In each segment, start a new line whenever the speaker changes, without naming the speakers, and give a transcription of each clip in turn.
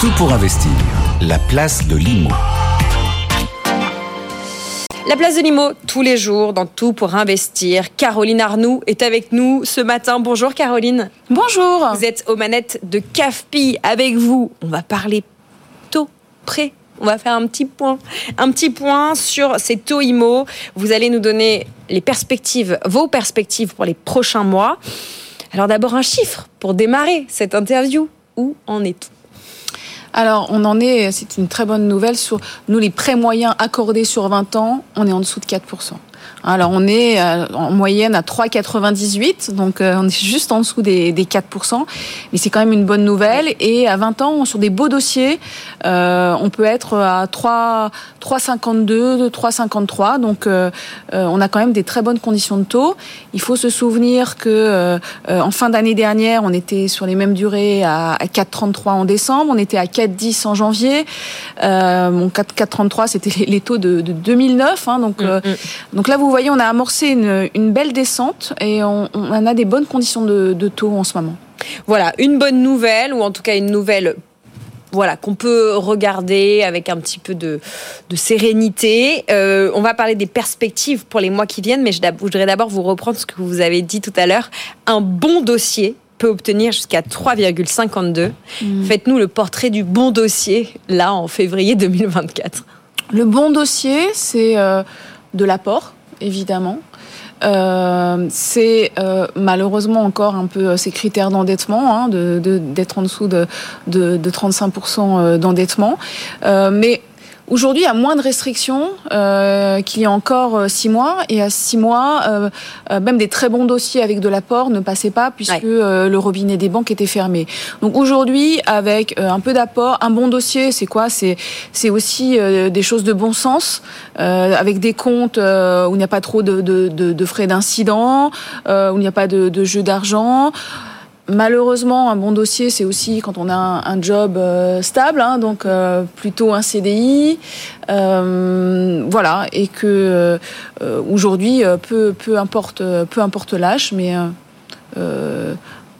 Tout pour investir, la place de l'IMO.
La place de Limo, tous les jours, dans tout pour investir. Caroline Arnoux est avec nous ce matin. Bonjour Caroline.
Bonjour.
Vous êtes aux manettes de CAFPI. Avec vous, on va parler taux, prêt. On va faire un petit point, un petit point sur ces taux IMO. Vous allez nous donner les perspectives, vos perspectives pour les prochains mois. Alors d'abord un chiffre pour démarrer cette interview. Où en est-on?
Alors, on en est, c'est une très bonne nouvelle sur nous, les prêts moyens accordés sur 20 ans, on est en dessous de 4%. Alors on est euh, en moyenne à 3,98, donc euh, on est juste en dessous des, 4%, mais c'est quand même une bonne nouvelle. Et à 20 ans, sur des beaux dossiers, euh, on peut être à 3,52, 3,53, donc on a quand même des très bonnes conditions de taux. Il faut se souvenir que en fin d'année dernière, on était sur les mêmes durées à, 4,33 en décembre, on était à 4,10 en janvier. bon, 4,33 c'était les, taux de, 2009, hein, donc mm, mm. donc là vous voyez, on a amorcé une, belle descente et on, a des bonnes conditions de, taux en ce moment.
Voilà, une bonne nouvelle, ou en tout cas une nouvelle voilà, qu'on peut regarder avec un petit peu de, sérénité. Euh, on va parler des perspectives pour les mois qui viennent, mais je, voudrais d'abord vous reprendre ce que vous avez dit tout à l'heure. Un bon dossier peut obtenir jusqu'à 3,52. Hmm. Faites-nous le portrait du bon dossier, là, en février 2024.
Le bon dossier, c'est euh, de l'apport évidemment. Euh, c'est euh, malheureusement encore un peu euh, ces critères d'endettement, hein, d'être en dessous de, de, de 35% d'endettement. mais Aujourd'hui, il y a moins de restrictions euh, qu'il y a encore euh, six mois. Et à six mois, euh, euh, même des très bons dossiers avec de l'apport ne passaient pas puisque le robinet des banques était fermé. Donc aujourd'hui, avec un peu d'apport, un bon dossier, c'est quoi? C'est c'est aussi des choses de bon sens, avec des comptes où il n'y a pas trop de, de, de, de frais d'incident, où il n'y a pas de, de jeu d'argent. Malheureusement, un bon dossier, c'est aussi quand on a un, job euh, stable, hein, donc euh, plutôt un CDI, euh, voilà, et que aujourd'hui, peu, peu importe, peu importe l'âge, mais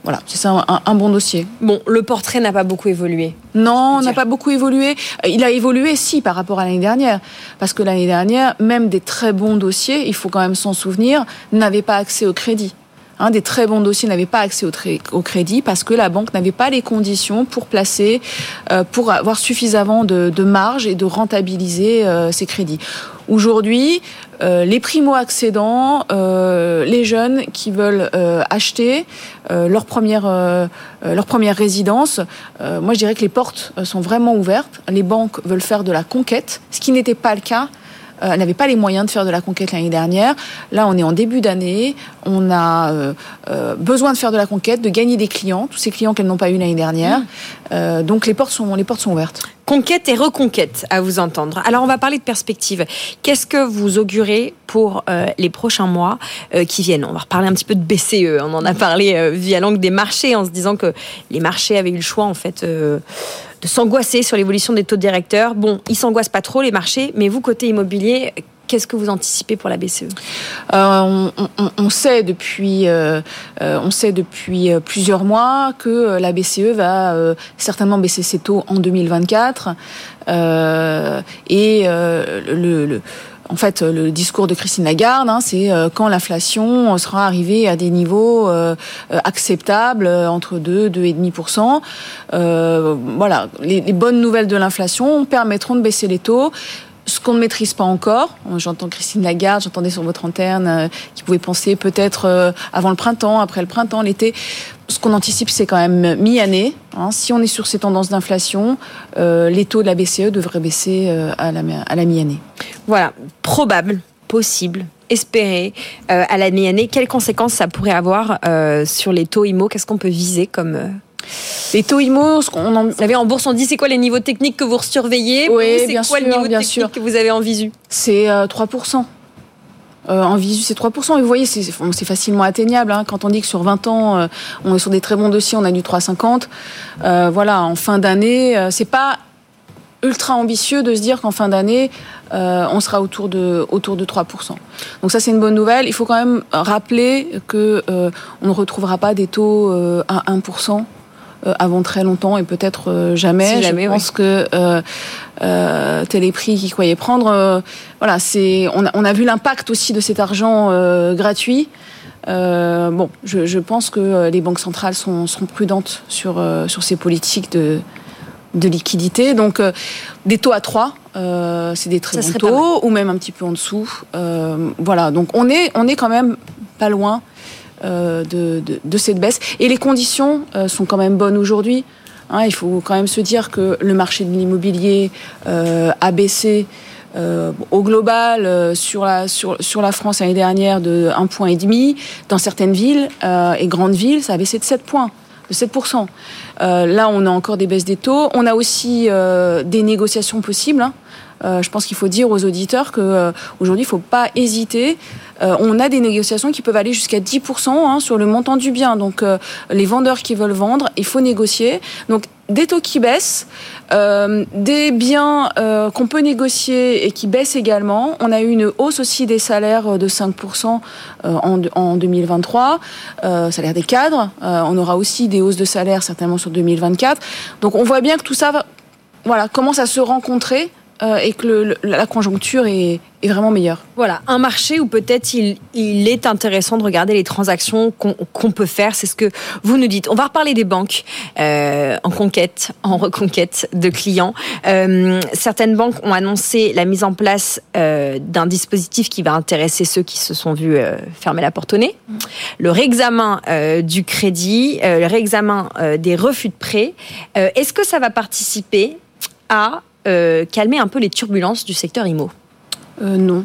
voilà, c'est ça un, bon dossier.
Bon, le portrait n'a pas beaucoup évolué.
Non, n'a pas beaucoup évolué. Il a évolué, si, par rapport à l'année dernière. Parce que l'année dernière, même des très bons dossiers, il faut quand même s'en souvenir, n'avaient pas accès au crédit des très bons dossiers n'avaient pas accès au, crédit parce que la banque n'avait pas les conditions pour placer, euh, pour avoir suffisamment de, marge et de rentabiliser euh, ces crédits. Aujourd'hui, euh, les primo-accédants, les jeunes qui veulent acheter leur première leur première résidence, moi je dirais que les portes sont vraiment ouvertes. Les banques veulent faire de la conquête, ce qui n'était pas le cas euh, n'avait pas les moyens de faire de la conquête l'année dernière. Là, on est en début d'année. On a euh, euh, besoin de faire de la conquête, de gagner des clients, tous ces clients qu'elles n'ont pas eu l'année dernière. Mmh. donc les portes sont les portes sont ouvertes.
Conquête et reconquête, à vous entendre. Alors, on va parler de perspective. Qu'est-ce que vous augurez pour les prochains mois qui viennent? On va reparler un petit peu de BCE. On en a parlé via l'angle des marchés, en se disant que les marchés avaient eu le choix, en fait de s'angoisser sur l'évolution des taux directeurs. Bon, ils s'angoissent pas trop les marchés, mais vous côté immobilier, Qu'est-ce que vous anticipez pour la BCE
euh, on, sait depuis, euh, euh, on sait depuis plusieurs mois que la BCE va certainement baisser ses taux en 2024 et le en fait, le discours de Christine Lagarde, hein, c'est euh, quand l'inflation sera arrivée à des niveaux euh, acceptables, euh, entre 2 2,5%. Euh, voilà, les, bonnes nouvelles de l'inflation permettront de baisser les taux ce qu'on ne maîtrise pas encore. J'entends Christine Lagarde, j'entendais sur votre antenne qui pouvait penser peut-être avant le printemps, après le printemps, l'été ce qu'on anticipe, c'est quand même mi-année. Hein. Si on est sur ces tendances d'inflation, euh, les taux de la BCE devraient baisser euh, à la, à la mi-année.
Voilà, probable, possible, espéré euh, à la mi-année. Quelles conséquences ça pourrait avoir sur les taux IMO Qu'est-ce qu'on peut viser comme...
Les taux IMO, ce qu'on
en... Vous savez, en bourse, on dit c'est quoi les niveaux techniques que vous surveillez?
Oui,
C'est quoi le niveau technique que vous avez en visu?
C'est 3%. Euh, en visu, c'est 3%. Et vous voyez, c'est facilement atteignable. Hein. Quand on dit que sur 20 ans, euh, on est sur des très bons dossiers, on a du 3,50. Euh, voilà, en fin d'année, c'est pas ultra ambitieux de se dire qu'en fin d'année, on sera autour de, autour de 3%. Donc ça, c'est une bonne nouvelle. Il faut quand même rappeler que on ne retrouvera pas des taux à 1%. Avant très longtemps et peut-être jamais.
jamais.
Je pense que euh, Téléprix qui croyait prendre, voilà, c'est on a, on a vu l'impact aussi de cet argent gratuit. bon, je, je, pense que les banques centrales sont, seront prudentes sur, sur ces politiques de, de liquidité. Donc, des taux à 3, euh, c'est des très bons taux, ou même un petit peu en dessous. Euh, voilà, donc on est, on est quand même pas loin euh, de, de, de, cette baisse. Et les conditions euh, sont quand même bonnes aujourd'hui. Hein, il faut quand même se dire que le marché de l'immobilier euh, a baissé euh, au global euh, sur la sur, sur la France l'année dernière de 1,5 point et demi dans certaines villes euh, et grandes villes ça a baissé de 7 points de 7 là on a encore des baisses des taux on a aussi des négociations possibles hein. Euh, je pense qu'il faut dire aux auditeurs que euh, aujourd'hui, il ne faut pas hésiter. Euh, on a des négociations qui peuvent aller jusqu'à 10% hein, sur le montant du bien. Donc, les vendeurs qui veulent vendre, il faut négocier. Donc, des taux qui baissent, euh, des biens euh, qu'on peut négocier et qui baissent également. On a eu une hausse aussi des salaires de 5% euh, en, en 2023, salaire des cadres. on aura aussi des hausses de salaire certainement sur 2024. Donc on voit bien que tout ça voilà, commence à se rencontrer euh, et que le, la conjoncture est, est, vraiment meilleure.
Voilà, un marché où peut-être il, il, est intéressant de regarder les transactions qu'on qu peut faire. C'est ce que vous nous dites. On va reparler des banques euh, en conquête, en reconquête de clients. Euh, certaines banques ont annoncé la mise en place d'un dispositif qui va intéresser ceux qui se sont vus fermer la porte au nez. Mmh. Le réexamen du crédit, le réexamen des refus de prêt. Est-ce que ça va participer à euh, calmer un peu les turbulences du secteur IMO
euh, Non.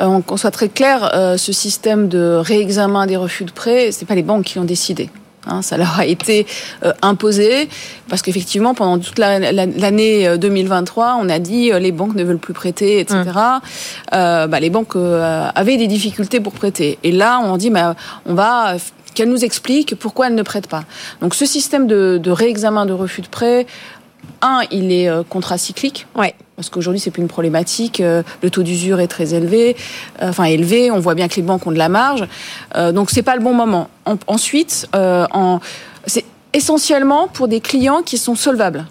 Euh, qu'on soit très clair, euh, ce système de réexamen des refus de prêt, c'est pas les banques qui l'ont décidé. Hein, ça leur a été euh, imposé parce qu'effectivement, pendant toute l'année la, la, 2023, on a dit euh, les banques ne veulent plus prêter, etc. Mmh. Euh, bah, les banques avaient des difficultés pour prêter. Et là, on dit bah, on va qu'elles nous expliquent pourquoi elles ne prêtent pas. Donc, ce système de, de réexamen de refus de prêt, un, il est euh, contracyclique.
Ouais.
Parce qu'aujourd'hui, c'est plus une problématique. Euh, le taux d'usure est très élevé, euh, enfin élevé. On voit bien que les banques ont de la marge, donc c'est pas le bon moment. En, ensuite, en, c'est essentiellement pour des clients qui sont solvables.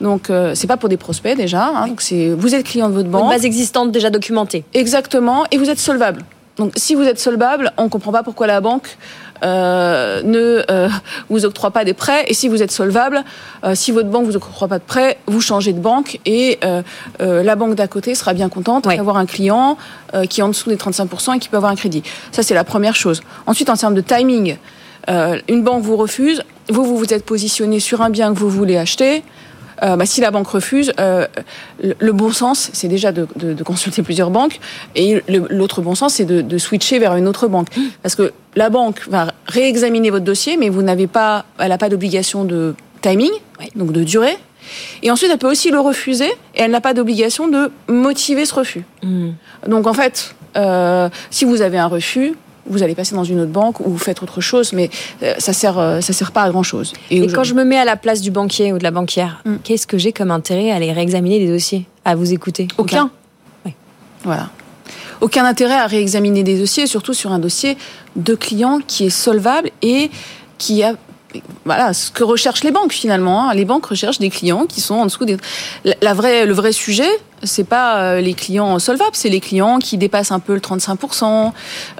Donc euh, c'est pas pour des prospects déjà. Hein, donc c'est vous êtes client de votre banque.
Une base existante déjà documentée.
Exactement, et vous êtes solvable. Donc si vous êtes solvable, on comprend pas pourquoi la banque euh, ne euh, vous octroie pas des prêts. Et si vous êtes solvable, euh, si votre banque vous octroie pas de prêts, vous changez de banque et la banque d'à côté sera bien contente ouais. d'avoir un client qui est en dessous des 35% et qui peut avoir un crédit. Ça, c'est la première chose. Ensuite, en termes de timing, une banque vous refuse, vous, vous vous êtes positionné sur un bien que vous voulez acheter. Euh, bah, si la banque refuse, euh, le, le, bon sens, c'est déjà de, de, de, consulter plusieurs banques, et l'autre bon sens, c'est de, de, switcher vers une autre banque, parce que la banque va réexaminer votre dossier, mais vous n'avez pas, elle n'a pas d'obligation de timing, donc de durée. Et ensuite, elle peut aussi le refuser, et elle n'a pas d'obligation de motiver ce refus. Mmh. Donc en fait, euh, si vous avez un refus, vous allez passer dans une autre banque ou vous faites autre chose, mais euh, ça sert, euh, ça sert pas à grand chose.
Et, Et quand je me mets à la place du banquier ou de la banquière, mm. qu'est-ce que j'ai comme intérêt à aller réexaminer des dossiers, à vous écouter?
Aucun. Aucun.
Oui.
Voilà. Aucun intérêt à réexaminer des dossiers, surtout sur un dossier de client qui est solvable et qui a voilà ce que recherchent les banques finalement. Hein. Les banques recherchent des clients qui sont en dessous des. La, vraie, le vrai sujet, c'est pas euh, les clients solvables, c'est les clients qui dépassent un peu le 35%,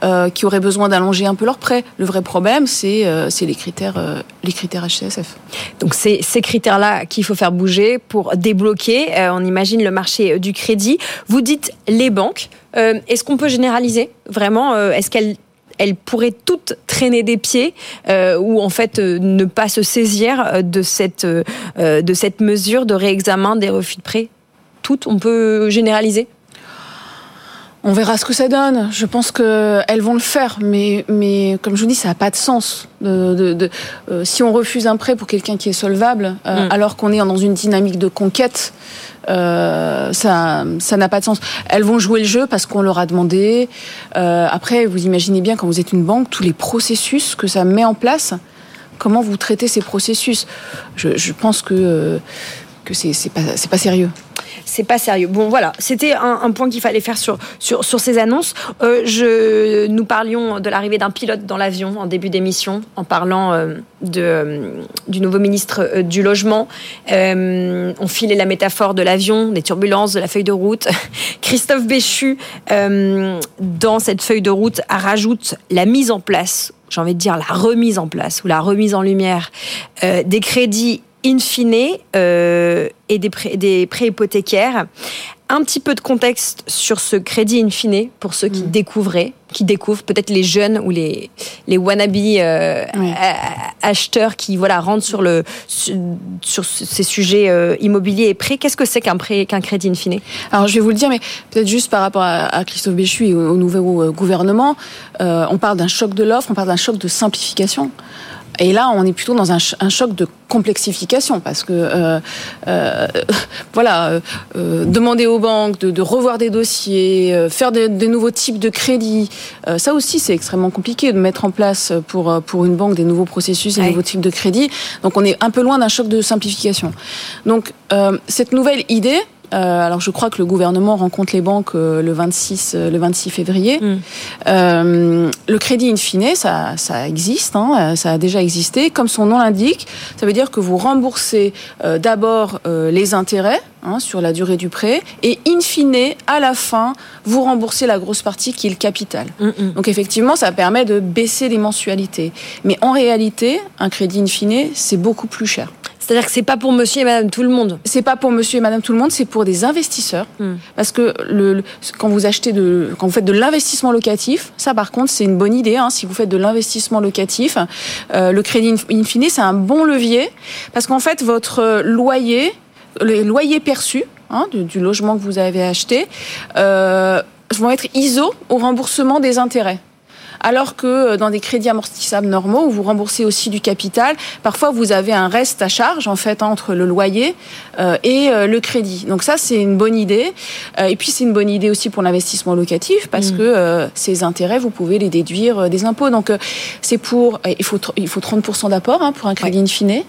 euh, qui auraient besoin d'allonger un peu leurs prêts. Le vrai problème, c'est euh, les critères, euh, les critères HCSF.
Donc c'est ces critères-là qu'il faut faire bouger pour débloquer. On imagine le marché du crédit. Vous dites les banques. Est-ce qu'on peut généraliser vraiment Est-ce qu'elles elles pourraient toutes traîner des pieds euh, ou en fait euh, ne pas se saisir de cette, euh, de cette mesure de réexamen des refus de prêt. Toutes, on peut généraliser?
On verra ce que ça donne. Je pense qu'elles vont le faire, mais, mais comme je vous dis, ça n'a pas de sens. De, de, de euh, si on refuse un prêt pour quelqu'un qui est solvable, euh, mm. alors qu'on est dans une dynamique de conquête, euh, ça ça n'a pas de sens. Elles vont jouer le jeu parce qu'on leur a demandé. Euh, après, vous imaginez bien quand vous êtes une banque, tous les processus que ça met en place. Comment vous traitez ces processus? Je, je pense que que c'est pas c'est pas sérieux.
C'est pas sérieux. Bon, voilà, c'était un, point qu'il fallait faire sur, sur, sur ces annonces. Euh, je, nous parlions de l'arrivée d'un pilote dans l'avion en début d'émission, en parlant euh, de, euh, du nouveau ministre du Logement. on filait la métaphore de l'avion, des turbulences, de la feuille de route. Christophe Béchu, dans cette feuille de route, rajoute la mise en place j'ai envie de dire la remise en place ou la remise en lumière des crédits in fine euh, et des prêts, des prêts hypothécaires. Un petit peu de contexte sur ce crédit in fine pour ceux qui mm. découvraient, qui découvrent peut-être les jeunes ou les, les wannabe euh, acheteurs qui voilà rentrent sur, le, sur, ces sujets euh, immobiliers et prêts. Qu'est-ce que c'est qu'un prêt, qu'un crédit in fine?
Alors je vais vous le dire, mais peut-être juste par rapport à, Christophe Béchu et au, nouveau gouvernement, on parle d'un choc de l'offre, on parle d'un choc de simplification. Et là, on est plutôt dans un, choc de complexification parce que euh, euh, voilà, euh, demander aux banques de, revoir des dossiers, faire des, nouveaux types de crédits, ça aussi c'est extrêmement compliqué de mettre en place pour pour une banque des nouveaux processus, des nouveaux types de crédits. Donc on est un peu loin d'un choc de simplification. Donc cette nouvelle idée, euh, alors je crois que le gouvernement rencontre les banques euh, le 26 euh, le 26 février. Mm. le crédit in fine, ça, ça existe, hein, ça a déjà existé. Comme son nom l'indique, ça veut dire que vous remboursez d'abord les intérêts hein, sur la durée du prêt et in fine, à la fin, vous remboursez la grosse partie qui est le capital. Mm, mm. Donc effectivement, ça permet de baisser les mensualités. Mais en réalité, un crédit in fine, c'est beaucoup plus cher.
C'est-à-dire que c'est pas pour monsieur et madame tout le monde.
C'est pas pour monsieur et madame tout le monde, c'est pour des investisseurs. Hmm. Parce que le, quand vous achetez de, quand vous faites de l'investissement locatif, ça par contre c'est une bonne idée. Hein, si vous faites de l'investissement locatif, euh, le crédit in fine c'est un bon levier parce qu'en fait votre loyer, les loyers perçus hein, du, logement que vous avez acheté, euh, vont être ISO au remboursement des intérêts alors que euh, dans des crédits amortissables normaux où vous remboursez aussi du capital, parfois vous avez un reste à charge en fait entre le loyer euh, et euh, le crédit. Donc ça c'est une bonne idée. et puis c'est une bonne idée aussi pour l'investissement locatif parce mmh. que ces intérêts vous pouvez les déduire des impôts. Donc c'est pour il faut il faut 30 d'apport hein, pour un crédit in fine.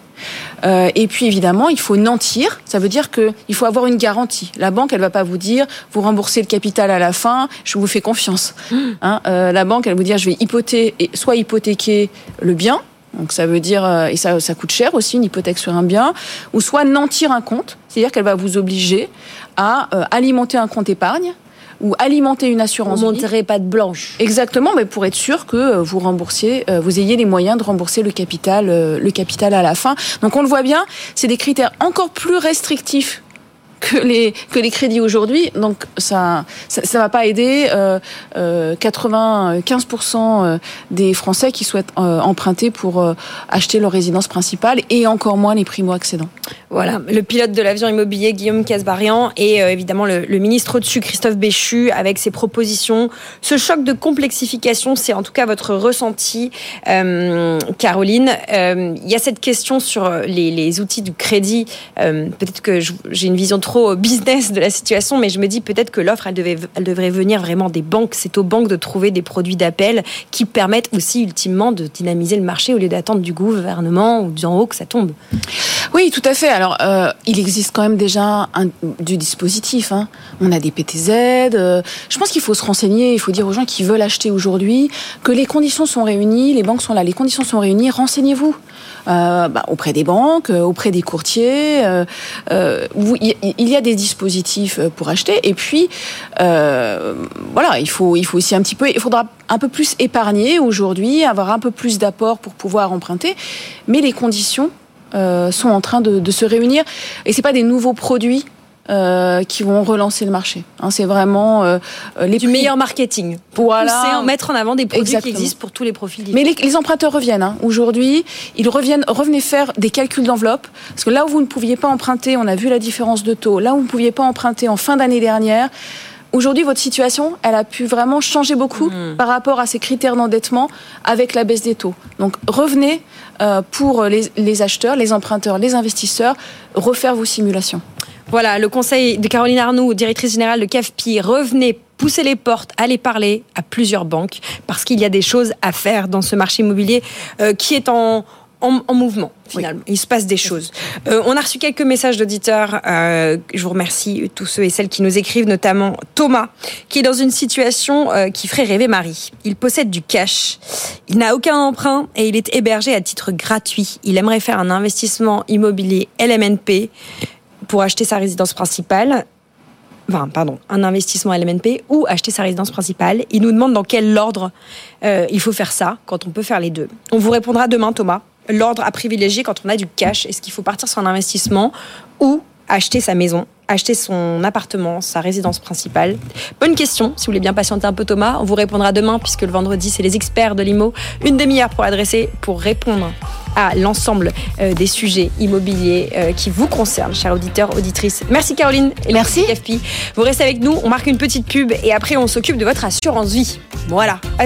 Euh, et puis évidemment, il faut nantir. Ça veut dire qu'il faut avoir une garantie. La banque, elle va pas vous dire, vous remboursez le capital à la fin, je vous fais confiance. Mmh. Hein, euh, la banque, elle va vous dire, je vais soit hypothéquer le bien, donc ça veut dire, euh, et ça, ça coûte cher aussi, une hypothèque sur un bien, ou soit nantir un compte, c'est-à-dire qu'elle va vous obliger à alimenter un compte épargne ou alimenter une assurance
Vous monterez pas de blanche.
Exactement, mais pour être sûr que euh, vous remboursiez, euh, vous ayez les moyens de rembourser le capital, euh, le capital à la fin. Donc on le voit bien, c'est des critères encore plus restrictifs que les crédits aujourd'hui. Donc ça ça va pas aider euh, euh, 95% euh, des Français qui souhaitent euh, emprunter pour euh, acheter leur résidence principale et encore moins les primo accédants.
Voilà, le pilote de l'avion immobilier Guillaume Casbarian et évidemment le, ministre au-dessus Christophe Béchu avec ses propositions. Ce choc de complexification, c'est en tout cas votre ressenti, Caroline. Il y a cette question sur les outils du crédit. Peut-être que j'ai une vision trop trop business de la situation, mais je me dis peut-être que l'offre, elle, devait, elle devrait venir vraiment des banques. C'est aux banques de trouver des produits d'appel qui permettent aussi ultimement de dynamiser le marché au lieu d'attendre du gouvernement ou d'en haut que ça tombe.
Oui, tout à fait. Alors, euh, il existe quand même déjà un, du dispositif. Hein. On a des PTZ. Euh, je pense qu'il faut se renseigner. Il faut dire aux gens qui veulent acheter aujourd'hui que les conditions sont réunies, les banques sont là, les conditions sont réunies. Renseignez-vous. Euh, bah, auprès des banques, euh, auprès des courtiers. Euh, il y a des dispositifs pour acheter. Et puis, voilà, il faut, il aussi un petit peu, il faudra un peu plus épargner aujourd'hui, avoir un peu plus d'apport pour pouvoir emprunter. Mais les conditions sont en train de, de se réunir. Et c'est pas des nouveaux produits euh, qui vont relancer le marché. Hein, c'est vraiment euh,
les du meilleur marketing. Voilà, en mettre en avant des produits qui existent pour tous les profils.
Mais les, emprunteurs reviennent. Hein. Aujourd'hui, ils reviennent, revenez faire des calculs d'enveloppe parce que là où vous ne pouviez pas emprunter, on a vu la différence de taux. Là où vous ne pouviez pas emprunter en fin d'année dernière. Aujourd'hui, votre situation, elle a pu vraiment changer beaucoup hmm. par rapport à ces critères d'endettement avec la baisse des taux. Donc, revenez euh, pour les, les acheteurs, les emprunteurs, les investisseurs, refaire vos simulations.
Voilà, le conseil de Caroline Arnoux, directrice générale de CAFPI, revenez pousser les portes, aller parler à plusieurs banques, parce qu'il y a des choses à faire dans ce marché immobilier euh, qui est en, en, mouvement finalement. Il se passe des choses. Euh, on a reçu quelques messages d'auditeurs. Euh, je vous remercie tous ceux et celles qui nous écrivent, notamment Thomas, qui est dans une situation euh, qui ferait rêver Marie. Il possède du cash, il n'a aucun emprunt et il est hébergé à titre gratuit. Il aimerait faire un investissement immobilier LMNP pour acheter sa résidence principale enfin, pardon, un investissement LMNP ou acheter sa résidence principale. Il nous demande dans quel ordre il faut faire ça, quand on peut faire les deux. On vous répondra demain, Thomas l'ordre à privilégier quand on a du cash Est-ce qu'il faut partir sur un investissement ou acheter sa maison, acheter son appartement, sa résidence principale? Bonne question. Si vous voulez bien patienter un peu, Thomas, on vous répondra demain puisque le vendredi, c'est les experts de l'IMO. Une demi-heure pour adresser, pour répondre à l'ensemble euh, des sujets immobiliers euh, qui vous concernent, chers auditeurs, auditrices. Merci Caroline et merci FP. Vous restez avec nous, on marque une petite pub et après on s'occupe de votre assurance vie. Voilà.